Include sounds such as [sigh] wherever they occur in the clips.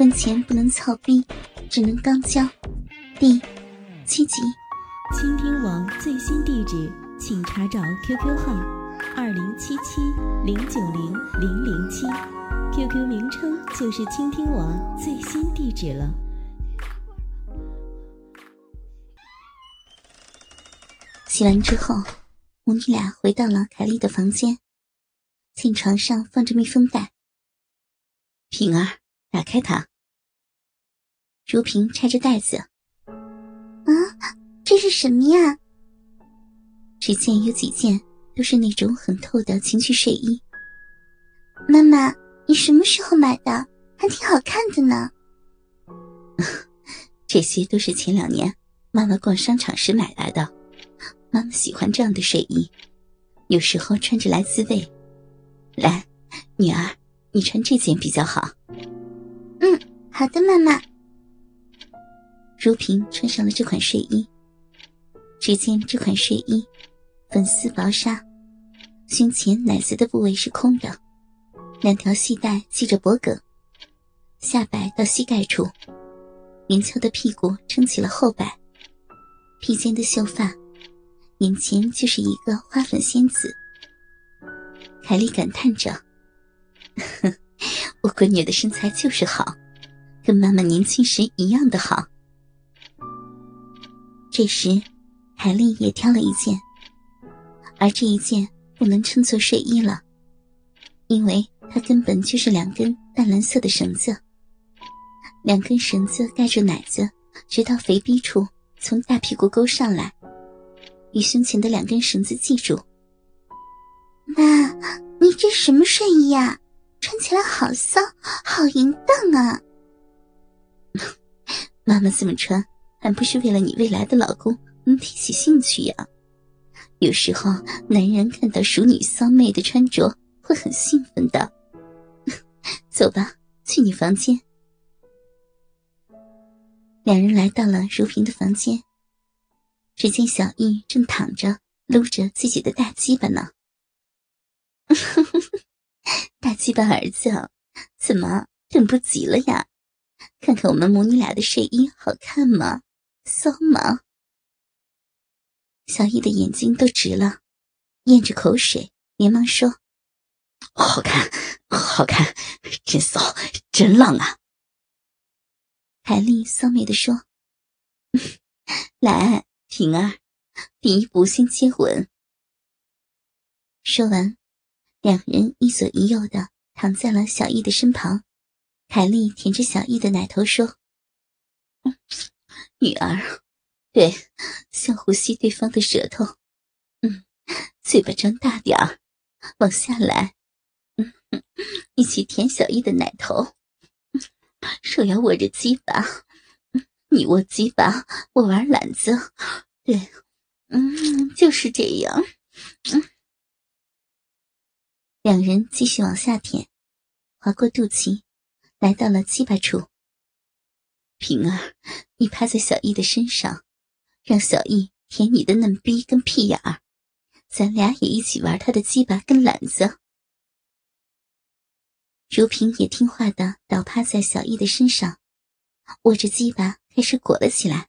婚前不能操逼，只能刚交。第七集。倾听网最新地址，请查找 QQ 号二零七七零九零零零七，QQ 名称就是倾听网最新地址了。洗完之后，母女俩回到了凯莉的房间，见床上放着密封袋。平儿，打开它。如萍拆着袋子，啊，这是什么呀？只见有几件都是那种很透的情趣睡衣。妈妈，你什么时候买的？还挺好看的呢。[laughs] 这些都是前两年妈妈逛商场时买来的。妈妈喜欢这样的睡衣，有时候穿着来自慰。来，女儿，你穿这件比较好。嗯，好的，妈妈。如萍穿上了这款睡衣，只见这款睡衣粉丝薄纱，胸前奶子的部位是空的，两条细带系着脖颈，下摆到膝盖处，圆翘的屁股撑起了后摆，披肩的秀发。眼前就是一个花粉仙子，凯莉感叹着：“ [laughs] 我闺女的身材就是好，跟妈妈年轻时一样的好。”这时，海丽也挑了一件，而这一件不能称作睡衣了，因为它根本就是两根淡蓝色的绳子，两根绳子盖住奶子，直到肥逼处，从大屁股沟上来。与胸前的两根绳子系住。妈，你这什么睡衣呀？穿起来好骚，好淫荡啊！[laughs] 妈妈这么穿，还不是为了你未来的老公能提起兴趣呀？有时候男人看到熟女骚妹的穿着，会很兴奋的。[laughs] 走吧，去你房间。两人来到了如萍的房间。只见小艺正躺着撸着自己的大鸡巴呢。[laughs] 大鸡巴儿子，怎么等不及了呀？看看我们母女俩的睡衣好看吗？骚吗？小易的眼睛都直了，咽着口水，连忙说：“好看，好看，真骚，真浪啊！”海丽骚媚的说：“来。”平儿，第一步先接吻。说完，两人一左一右的躺在了小易的身旁。凯莉舔着小易的奶头说：“女儿，对，像呼吸对方的舌头。嗯，嘴巴张大点儿，往下来。嗯，一起舔小易的奶头。手要握着鸡巴。”你握鸡巴，我玩篮子，对，嗯，就是这样。嗯，两人继续往下舔，划过肚脐，来到了鸡巴处。平儿，你趴在小易的身上，让小易舔你的嫩逼跟屁眼儿，咱俩也一起玩他的鸡巴跟篮子。如萍也听话的倒趴在小易的身上，握着鸡巴。开始裹了起来。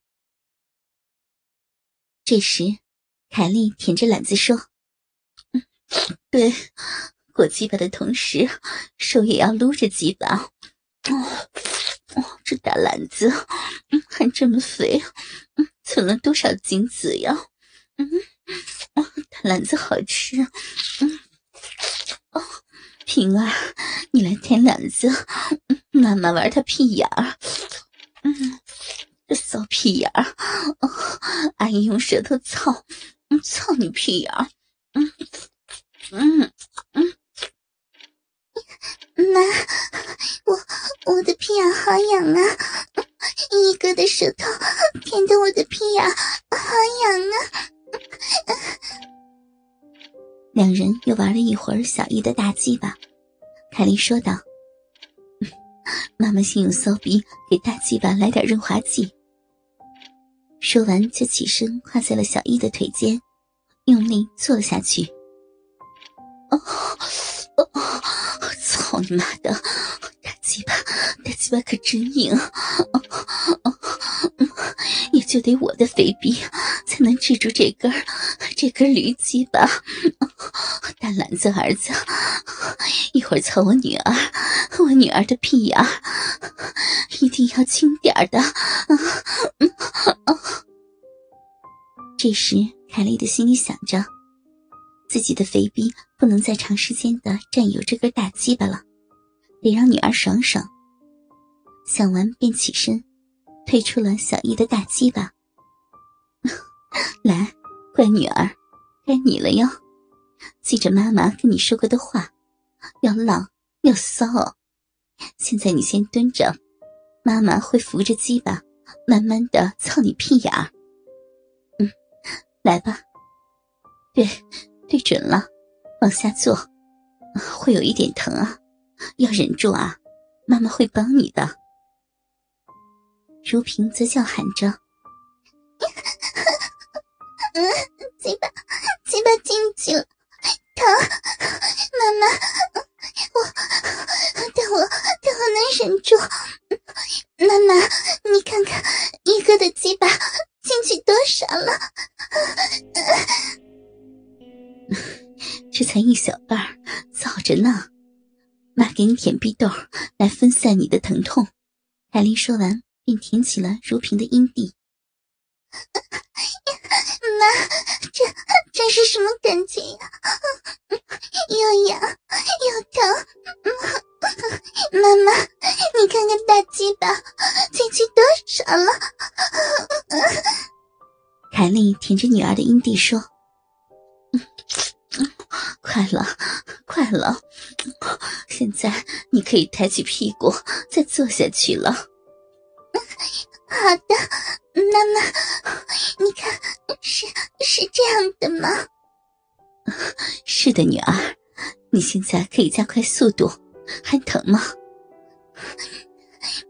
这时，凯莉舔着篮子说：“对，裹鸡巴的同时，手也要撸着鸡巴。哦，哦，这大篮子，嗯，还这么肥，嗯，存了多少精子呀？嗯，大篮子好吃。嗯，哦，平儿，你来舔篮子，嗯妈妈玩他屁眼儿。嗯。”骚屁眼儿，哦阿姨用舌头操，操你屁眼儿，嗯嗯，妈，我我的屁眼好痒啊！一哥的舌头舔的我的屁眼好痒啊！两人又玩了一会儿小易的大鸡巴，凯莉说道：“妈妈先用骚逼给大鸡巴来点润滑剂。”说完，就起身跨在了小易的腿间，用力坐了下去。[laughs] 哦，哦，妈的！大鸡巴，大鸡巴可真硬，也就得我的肥逼才能治住这根这根驴鸡巴。大篮子儿子，一会儿操我女儿，我女儿的屁眼儿一定要轻点的。这时，凯莉的心里想着，自己的肥逼不能再长时间的占有这根大鸡巴了。得让女儿爽爽。想完便起身，退出了小易的大鸡巴。[laughs] 来，乖女儿，该你了哟。记着妈妈跟你说过的话，要浪要骚。现在你先蹲着，妈妈会扶着鸡巴，慢慢的操你屁眼儿。嗯，来吧。对，对准了，往下坐，会有一点疼啊。要忍住啊，妈妈会帮你的。如萍则叫喊着：“嗯，嘴巴，嘴巴进去了，疼！妈妈，我，但我，但我能忍住。妈妈，你看看舔逼豆，来分散你的疼痛。海丽说完，便舔起了如萍的阴蒂。[laughs] 妈，这这是什么感觉呀？又痒又疼。妈妈，你看看大鸡巴进去多少了？凯丽舔着女儿的阴蒂说。快了，快了！现在你可以抬起屁股再坐下去了。好的，妈妈，你看，是是这样的吗？[laughs] 是的，女儿，你现在可以加快速度。还疼吗？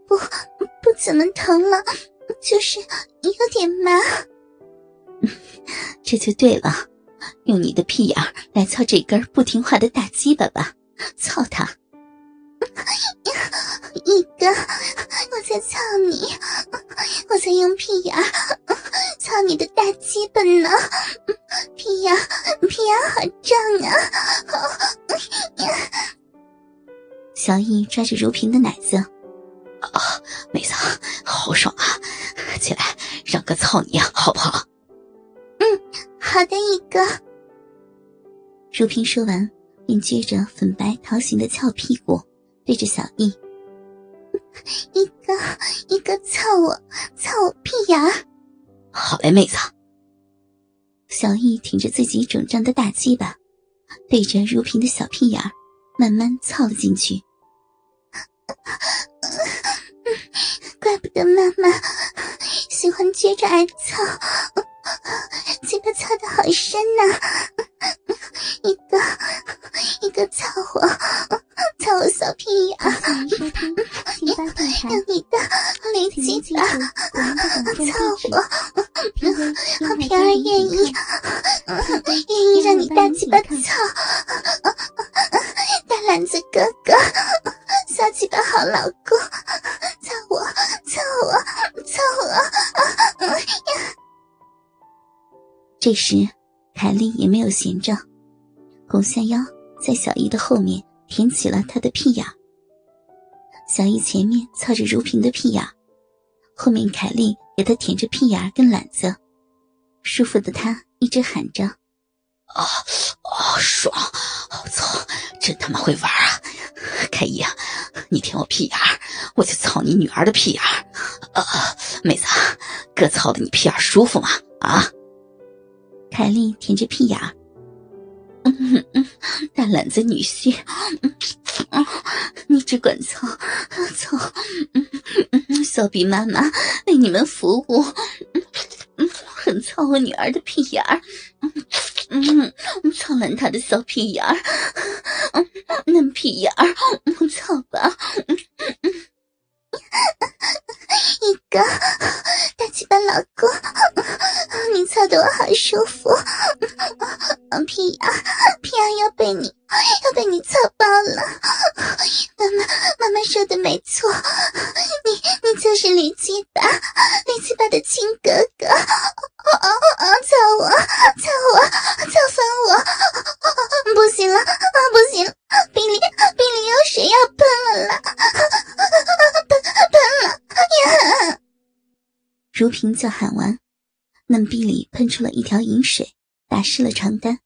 不，不怎么疼了，就是有点麻。[laughs] 这就对了。用你的屁眼来操这根不听话的大鸡巴吧，操他！[laughs] 一哥，我在操你，我在用屁眼操你的大鸡巴呢，屁眼屁眼好胀啊！小易抓着如萍的奶子，啊，妹子好爽啊！起来，让哥操你好不好？好的，一哥。如萍说完，便撅着粉白桃形的翘屁股，对着小易：[laughs] “一哥，一哥，操我，操我屁眼！”好嘞，妹子。小易挺着自己肿胀的大鸡巴，对着如萍的小屁眼慢慢操了进去。[laughs] [laughs] 怪不得妈妈喜欢撅着挨操。嘴巴操的好深呐！[laughs] 一个一个操我，操我小屁眼！让你的雷击吧，操我！好平儿愿意，[laughs] 愿意让你大鸡巴操！大篮子哥哥，小鸡巴好老公，操我，操我，操我！这时，凯莉也没有闲着，拱下腰，在小姨的后面舔起了她的屁眼。小姨前面操着如萍的屁眼，后面凯莉给她舔着屁眼跟篮子，舒服的她一直喊着：“啊啊，爽！我操，真他妈会玩啊！凯姨，你舔我屁眼，我就操你女儿的屁眼。啊，妹子，哥操的你屁眼舒服吗？啊？”凯莉舔着屁眼儿，嗯嗯，大懒子女婿，嗯嗯，你只管操操，嗯嗯，小比妈妈为你们服务，嗯，很操我女儿的屁眼儿，嗯嗯，操烂她的小屁眼儿，嗯，嫩屁眼儿，操吧，嗯嗯，一个，大鸡巴老公。你操的我好舒服，屁眼屁眼要被你要被你操爆了，妈妈妈妈说的没错，你，你就是李七爸，李七爸的亲哥哥，啊啊啊！操我，操我，操翻我！不行了，啊不行，病里病里有水要喷了啦！喷喷了呀！如萍叫喊完，嫩壁里了一条银水，打湿了床单。